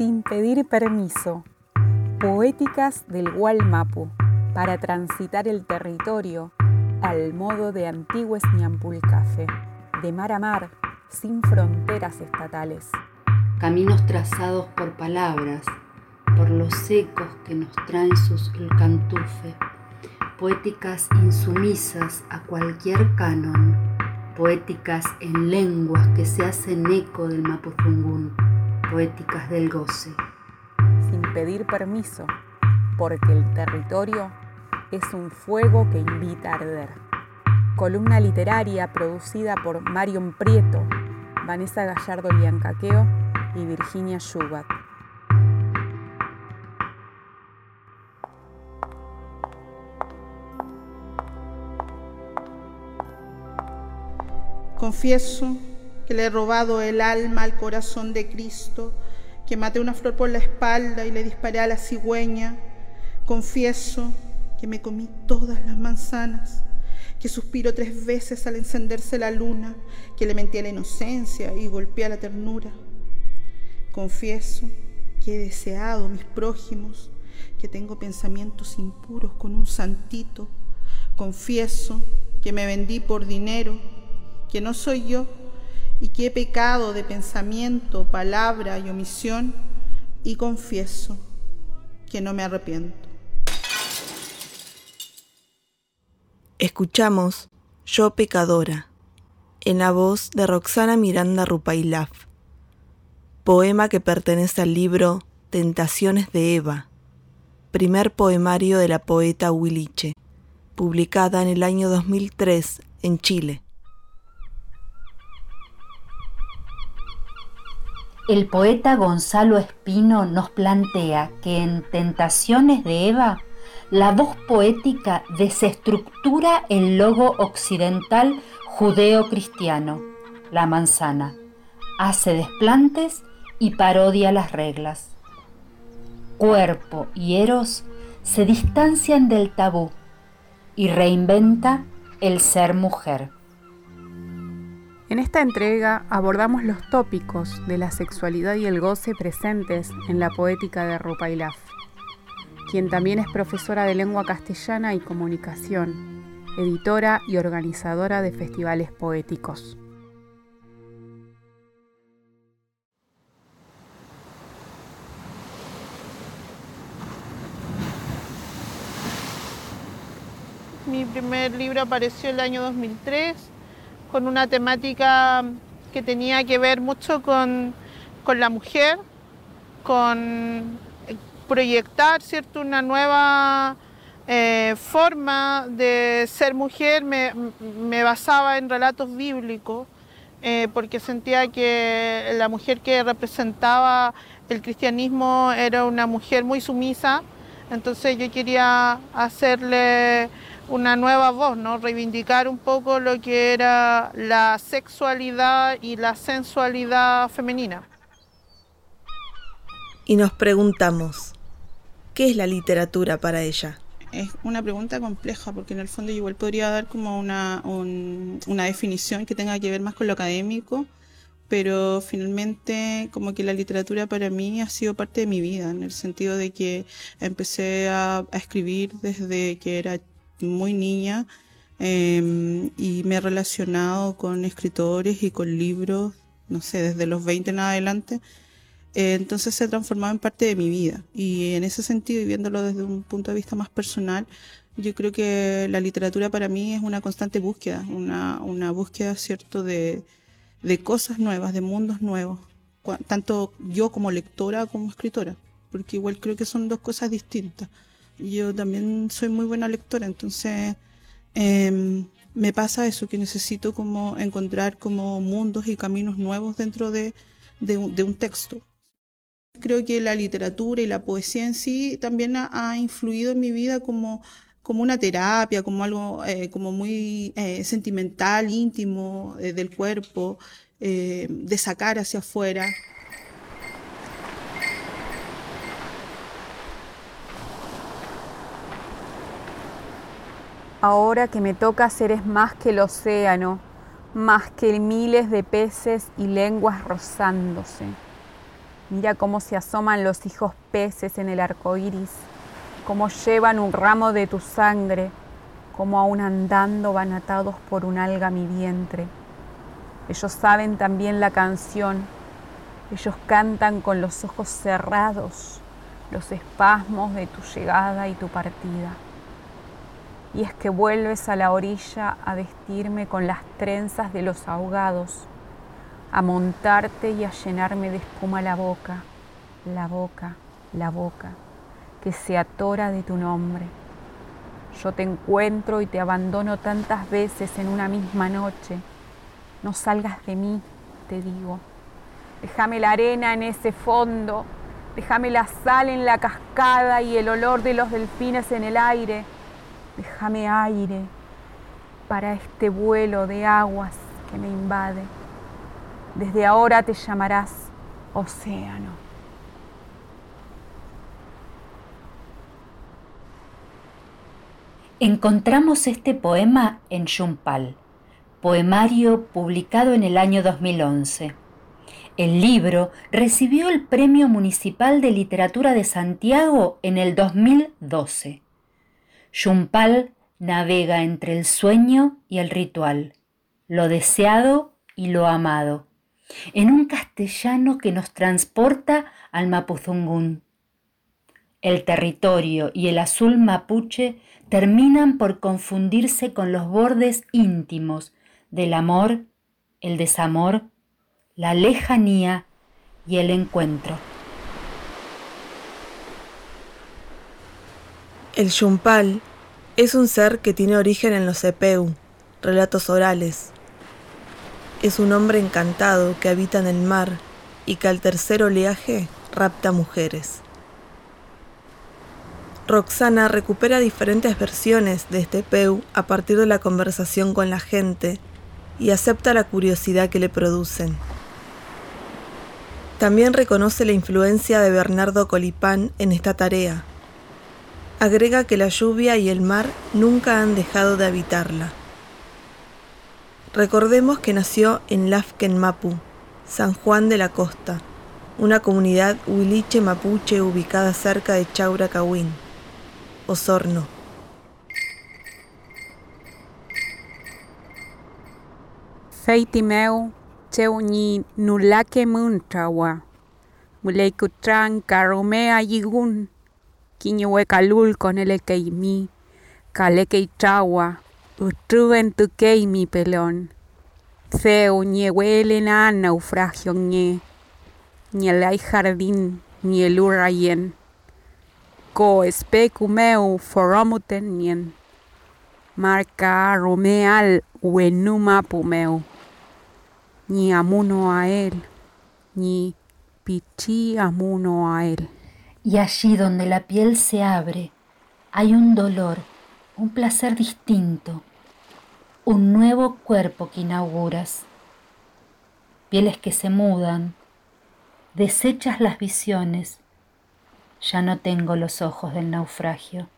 sin pedir permiso, poéticas del Gualmapu para transitar el territorio al modo de antiguos Ñampulcafe, de mar a mar, sin fronteras estatales. Caminos trazados por palabras, por los ecos que nos traen sus cantufe, poéticas insumisas a cualquier canon, poéticas en lenguas que se hacen eco del Mapuzungún, poéticas del goce. Sin pedir permiso, porque el territorio es un fuego que invita a arder. Columna literaria producida por Marion Prieto, Vanessa Gallardo Liancaqueo y Virginia Schubat. Confieso que le he robado el alma al corazón de Cristo, que maté una flor por la espalda y le disparé a la cigüeña. Confieso que me comí todas las manzanas, que suspiro tres veces al encenderse la luna, que le mentí a la inocencia y golpeé a la ternura. Confieso que he deseado mis prójimos, que tengo pensamientos impuros con un santito. Confieso que me vendí por dinero que no soy yo y que he pecado de pensamiento, palabra y omisión y confieso que no me arrepiento. Escuchamos Yo Pecadora, en la voz de Roxana Miranda Rupailaf, poema que pertenece al libro Tentaciones de Eva, primer poemario de la poeta Huiliche, publicada en el año 2003 en Chile. El poeta Gonzalo Espino nos plantea que en Tentaciones de Eva, la voz poética desestructura el logo occidental judeo-cristiano, la manzana, hace desplantes y parodia las reglas. Cuerpo y Eros se distancian del tabú y reinventa el ser mujer. En esta entrega abordamos los tópicos de la sexualidad y el goce presentes en la poética de Rupailaf, quien también es profesora de lengua castellana y comunicación, editora y organizadora de festivales poéticos. Mi primer libro apareció el año 2003 con una temática que tenía que ver mucho con, la mujer, con proyectar ¿cierto? una nueva eh, forma de ser mujer, me, basaba en relatos bíblicos, eh, porque sentía que la mujer que representaba el cristianismo era una mujer muy sumisa, entonces yo quería hacerle una nueva voz, ¿no? reivindicar un poco lo que era la sexualidad y la sensualidad femenina. Y nos preguntamos, ¿qué es la literatura para ella? Es una pregunta compleja porque en el fondo igual podría dar como una, una definición que tenga que ver más con lo académico, pero finalmente como que la literatura para mí ha sido parte de mi vida, en el sentido de que empecé a, a escribir desde que era muy niña em, y me he relacionado con escritores y con libros, no sé, desde los 20 en adelante. Eh, entonces se ha transformado en parte de mi vida y en ese sentido y viéndolo desde un punto de vista más personal, yo creo que la literatura para mí es una constante búsqueda, una, una búsqueda, ¿cierto?, de, de cosas nuevas, de mundos nuevos, tanto yo como lectora como escritora, porque igual creo que son dos cosas distintas yo también soy muy buena lectora, entonces em, me pasa eso, que necesito como encontrar como mundos y caminos nuevos dentro de, un, texto. Creo que la literatura y la poesía en sí también ha, influido en mi vida como, como una terapia, como algo eh, como muy eh, sentimental, íntimo eh, del cuerpo, de sacar hacia afuera. Ahora que me toca seres más que el océano, más que miles de peces y lenguas rozándose. Mira cómo se asoman los hijos peces en el arco iris, cómo llevan un ramo de tu sangre, cómo aún andando van atados por un alga mi vientre. Ellos saben también la canción, ellos cantan con los ojos cerrados los espasmos de tu llegada y tu partida. Y es que vuelves a la orilla a vestirme con las trenzas de los ahogados, a montarte y a llenarme de espuma la boca, la boca, la boca, que se atora de tu nombre. Yo te encuentro y te abandono tantas veces en una misma noche. No salgas de mí, te digo. Déjame la arena en ese fondo, déjame la sal en la cascada y el olor de los delfines en el aire. Déjame aire para este vuelo de aguas que me invade. Desde ahora te llamarás océano. Encontramos este poema en Yumpal, poemario publicado en el año 2011. El libro recibió el Premio Municipal de Literatura de Santiago en el 2012. Yumpal navega entre el sueño y el ritual, lo deseado y lo amado, en un castellano que nos transporta al Mapuzungún. El territorio y el azul mapuche terminan por confundirse con los bordes íntimos del amor, el desamor, la lejanía y el encuentro. El Yumpal es un ser que tiene origen en los Epeu, relatos orales, es un hombre encantado que habita en el mar y que al tercer oleaje rapta mujeres. Roxana recupera diferentes versiones de este peu a partir de la conversación con la gente y acepta la curiosidad que le producen. También reconoce la influencia de Bernardo Colipán en esta tarea. Agrega que la lluvia y el mar nunca han dejado de habitarla. Recordemos que nació en Lafken Mapu, San Juan de la Costa, una comunidad huiliche mapuche ubicada cerca de Chauracahuín, Osorno. Feitimeu cheuñi nulake muntrawa, muleikutran karumea yigun, kiñuekalul con el ekeimi, kalekeitrawa, Utruven tu mi pelón. Feo ñe huele na naufragio ñe. Ni el hay jardín, ni el urayen. Co especumeu foromuten nien. Marca romeal wenuma pumeu. Ni amuno a él, ni pichi amuno a él. Y allí donde la piel se abre, hay un dolor, un placer distinto un nuevo cuerpo que inauguras, pieles que se mudan, desechas las visiones, ya no tengo los ojos del naufragio,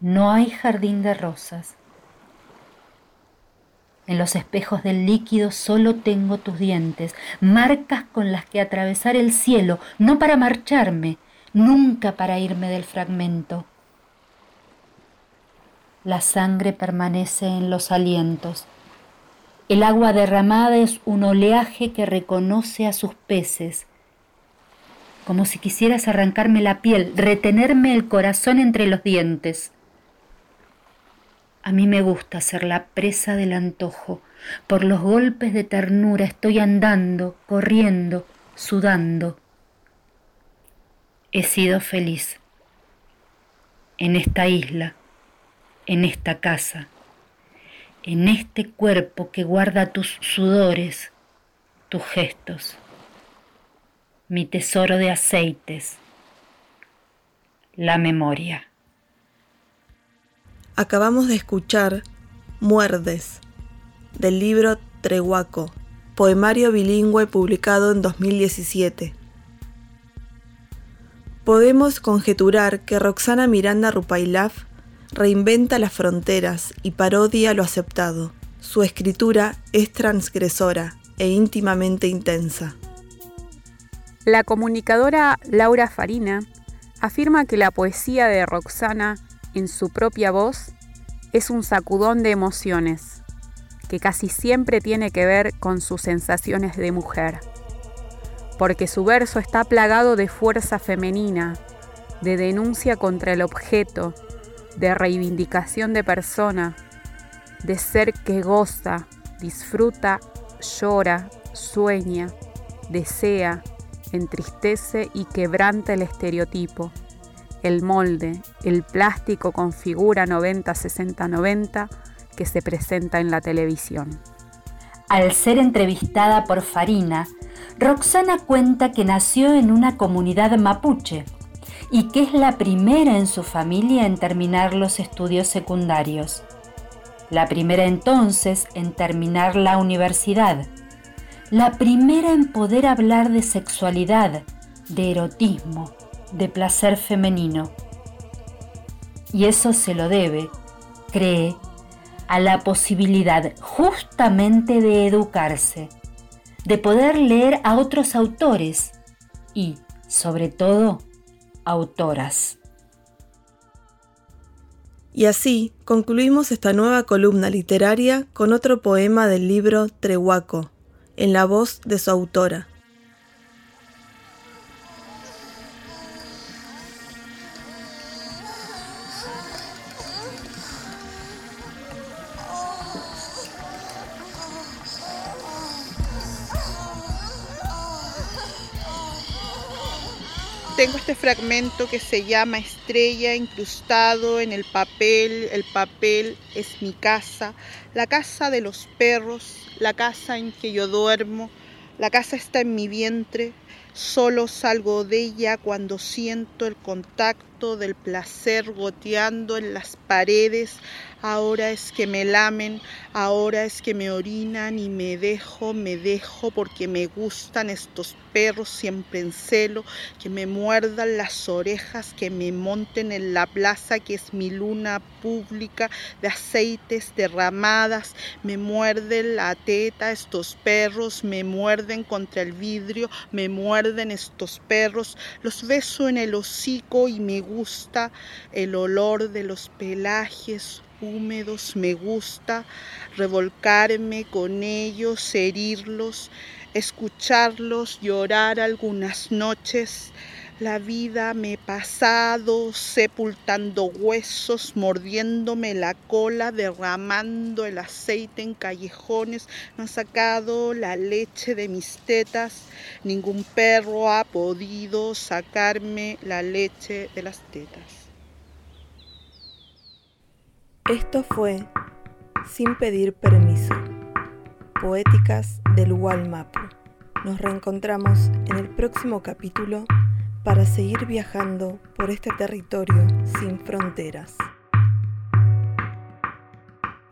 no hay jardín de rosas. En los espejos del líquido solo tengo tus dientes, marcas con las que atravesar el cielo, no para marcharme, nunca para irme del fragmento la sangre permanece en los alientos. El agua derramada es un oleaje que reconoce a sus peces, como si quisieras arrancarme la piel, retenerme el corazón entre los dientes. A mí me gusta ser la presa del antojo. Por los golpes de ternura estoy andando, corriendo, sudando. He sido feliz en esta isla en esta casa, en este cuerpo que guarda tus sudores, tus gestos, mi tesoro de aceites, la memoria. Acabamos de escuchar Muerdes, del libro Trehuaco, poemario bilingüe publicado en 2017. Podemos conjeturar que Roxana Miranda Rupailaf reinventa las fronteras y parodia lo aceptado. Su escritura es transgresora e íntimamente intensa. La comunicadora Laura Farina afirma que la poesía de Roxana en su propia voz es un sacudón de emociones, que casi siempre tiene que ver con sus sensaciones de mujer, porque su verso está plagado de fuerza femenina, de denuncia contra el objeto, de reivindicación de persona, de ser que goza, disfruta, llora, sueña, desea, entristece y quebranta el estereotipo, el molde, el plástico con figura 90-60-90 que se presenta en la televisión. Al ser entrevistada por Farina, Roxana cuenta que nació en una comunidad mapuche y que es la primera en su familia en terminar los estudios secundarios. La primera entonces en terminar la universidad la primera en poder hablar de sexualidad, de erotismo, de placer femenino. Y eso se lo debe, cree, a la posibilidad justamente de educarse, de poder leer a otros autores y, sobre todo, autoras. Y así concluimos esta nueva columna literaria con otro poema del libro Trehuaco, en la voz de su autora. Tengo este fragmento que se llama Estrella incrustado en el papel. El papel es mi casa, la casa de los perros, la casa en que yo duermo, la casa está en mi vientre, solo salgo de ella cuando siento el contacto del placer goteando en las paredes, ahora es que me lamen, ahora es que me orinan y me dejo, me dejo porque me gustan estos perros siempre en celo, que me muerdan las orejas, que me monten en la plaza que es mi luna pública de aceites derramadas, me muerden la teta estos perros, me muerden contra el vidrio, me muerden estos perros, los beso en el hocico y me gusta el olor de los pelajes húmedos, me gusta revolcarme con ellos, herirlos, escucharlos llorar algunas noches. La vida me he pasado sepultando huesos, mordiéndome la cola, derramando el aceite en callejones. No han sacado la leche de mis tetas. Ningún perro ha podido sacarme la leche de las tetas. Esto fue Sin pedir permiso. Poéticas del Walmapu. Nos reencontramos en el próximo capítulo para seguir viajando por este territorio sin fronteras.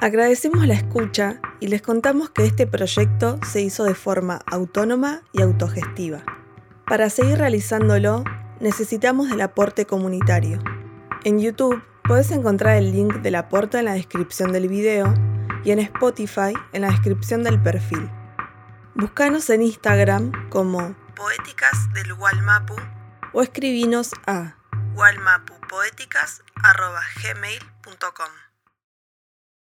Agradecemos la escucha y les contamos que este proyecto se hizo de forma autónoma y autogestiva. Para seguir realizándolo, necesitamos del aporte comunitario. En YouTube Puedes encontrar el link del aporte en la descripción del video y en Spotify en la descripción del perfil. Búscanos en Instagram como Poéticas del Walmapu o escribinos a walmapupoéticas.gmail.com